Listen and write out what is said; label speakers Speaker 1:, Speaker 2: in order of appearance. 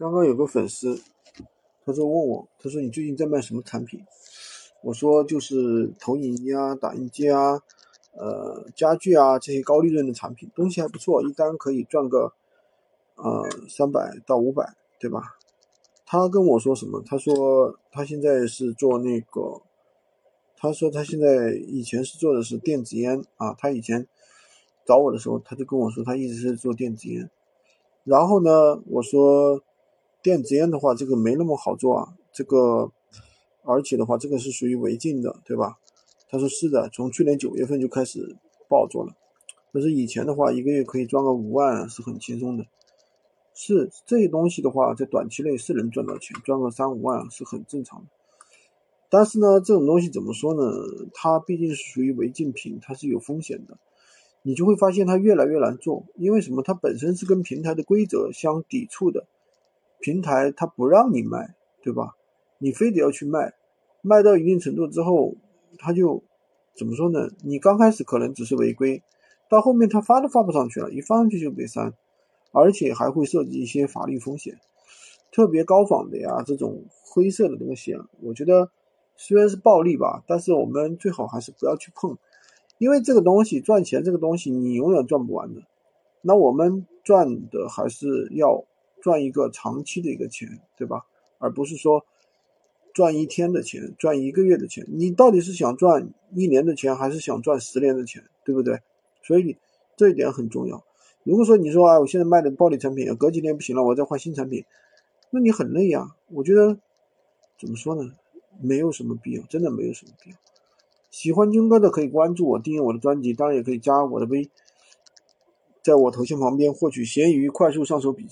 Speaker 1: 刚刚有个粉丝，他说问我，他说你最近在卖什么产品？我说就是投影仪啊、打印机啊、呃家具啊这些高利润的产品，东西还不错，一单可以赚个呃三百到五百，对吧？他跟我说什么？他说他现在是做那个，他说他现在以前是做的是电子烟啊，他以前找我的时候，他就跟我说他一直是做电子烟。然后呢，我说。电子烟的话，这个没那么好做啊，这个，而且的话，这个是属于违禁的，对吧？他说是的，从去年九月份就开始不好做了。但是以前的话，一个月可以赚个五万是很轻松的。是这些东西的话，在短期内是能赚到钱，赚个三五万是很正常的。但是呢，这种东西怎么说呢？它毕竟是属于违禁品，它是有风险的。你就会发现它越来越难做，因为什么？它本身是跟平台的规则相抵触的。平台它不让你卖，对吧？你非得要去卖，卖到一定程度之后，他就怎么说呢？你刚开始可能只是违规，到后面他发都发不上去了，一发上去就被删，而且还会涉及一些法律风险，特别高仿的呀，这种灰色的东西啊，我觉得虽然是暴利吧，但是我们最好还是不要去碰，因为这个东西赚钱，这个东西你永远赚不完的。那我们赚的还是要。赚一个长期的一个钱，对吧？而不是说赚一天的钱，赚一个月的钱。你到底是想赚一年的钱，还是想赚十年的钱，对不对？所以这一点很重要。如果说你说啊，我现在卖的暴利产品，隔几年不行了，我再换新产品，那你很累啊。我觉得怎么说呢？没有什么必要，真的没有什么必要。喜欢军哥的可以关注我，订阅我的专辑，当然也可以加我的微，在我头像旁边获取闲鱼快速上手笔记。